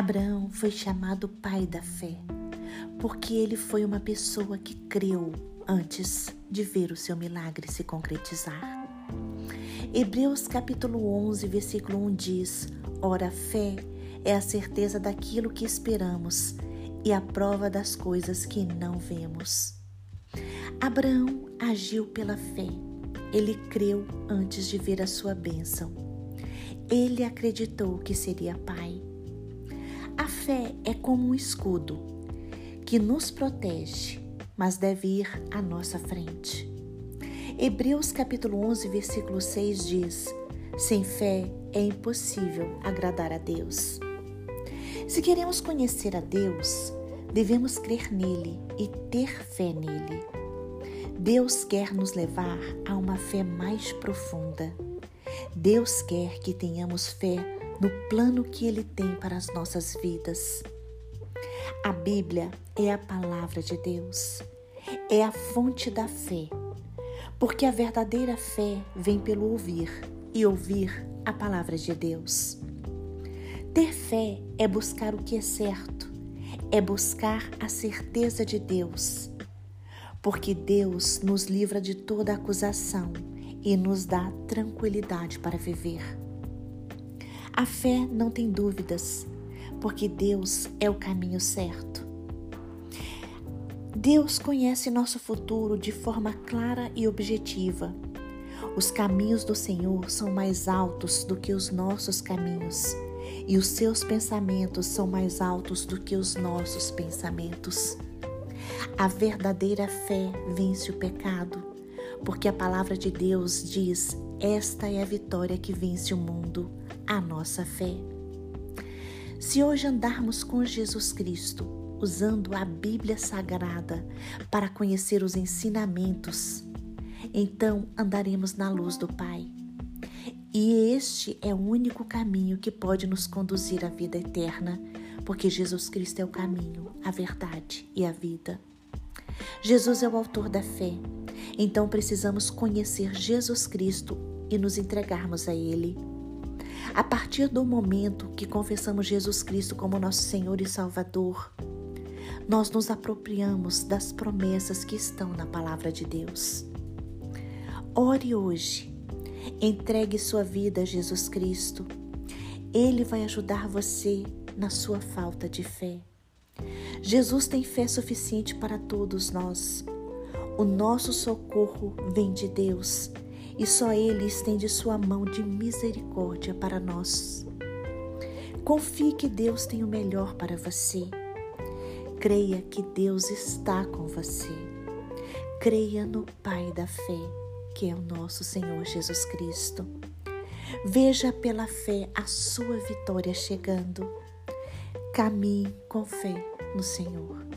Abraão foi chamado pai da fé, porque ele foi uma pessoa que creu antes de ver o seu milagre se concretizar. Hebreus capítulo 11, versículo 1 diz: Ora, a fé é a certeza daquilo que esperamos e a prova das coisas que não vemos. Abraão agiu pela fé. Ele creu antes de ver a sua bênção. Ele acreditou que seria pai. A fé é como um escudo que nos protege, mas deve ir à nossa frente. Hebreus capítulo 11, versículo 6 diz: Sem fé é impossível agradar a Deus. Se queremos conhecer a Deus, devemos crer nele e ter fé nele. Deus quer nos levar a uma fé mais profunda. Deus quer que tenhamos fé no plano que Ele tem para as nossas vidas. A Bíblia é a palavra de Deus, é a fonte da fé, porque a verdadeira fé vem pelo ouvir e ouvir a palavra de Deus. Ter fé é buscar o que é certo, é buscar a certeza de Deus, porque Deus nos livra de toda acusação e nos dá tranquilidade para viver. A fé não tem dúvidas, porque Deus é o caminho certo. Deus conhece nosso futuro de forma clara e objetiva. Os caminhos do Senhor são mais altos do que os nossos caminhos, e os seus pensamentos são mais altos do que os nossos pensamentos. A verdadeira fé vence o pecado, porque a palavra de Deus diz: esta é a vitória que vence o mundo, a nossa fé. Se hoje andarmos com Jesus Cristo, usando a Bíblia Sagrada para conhecer os ensinamentos, então andaremos na luz do Pai. E este é o único caminho que pode nos conduzir à vida eterna, porque Jesus Cristo é o caminho, a verdade e a vida. Jesus é o autor da fé, então precisamos conhecer Jesus Cristo e nos entregarmos a Ele. A partir do momento que confessamos Jesus Cristo como nosso Senhor e Salvador, nós nos apropriamos das promessas que estão na palavra de Deus. Ore hoje, entregue sua vida a Jesus Cristo. Ele vai ajudar você na sua falta de fé. Jesus tem fé suficiente para todos nós. O nosso socorro vem de Deus e só Ele estende sua mão de misericórdia para nós. Confie que Deus tem o melhor para você. Creia que Deus está com você. Creia no Pai da fé, que é o nosso Senhor Jesus Cristo. Veja pela fé a sua vitória chegando. Caminhe com fé no Senhor.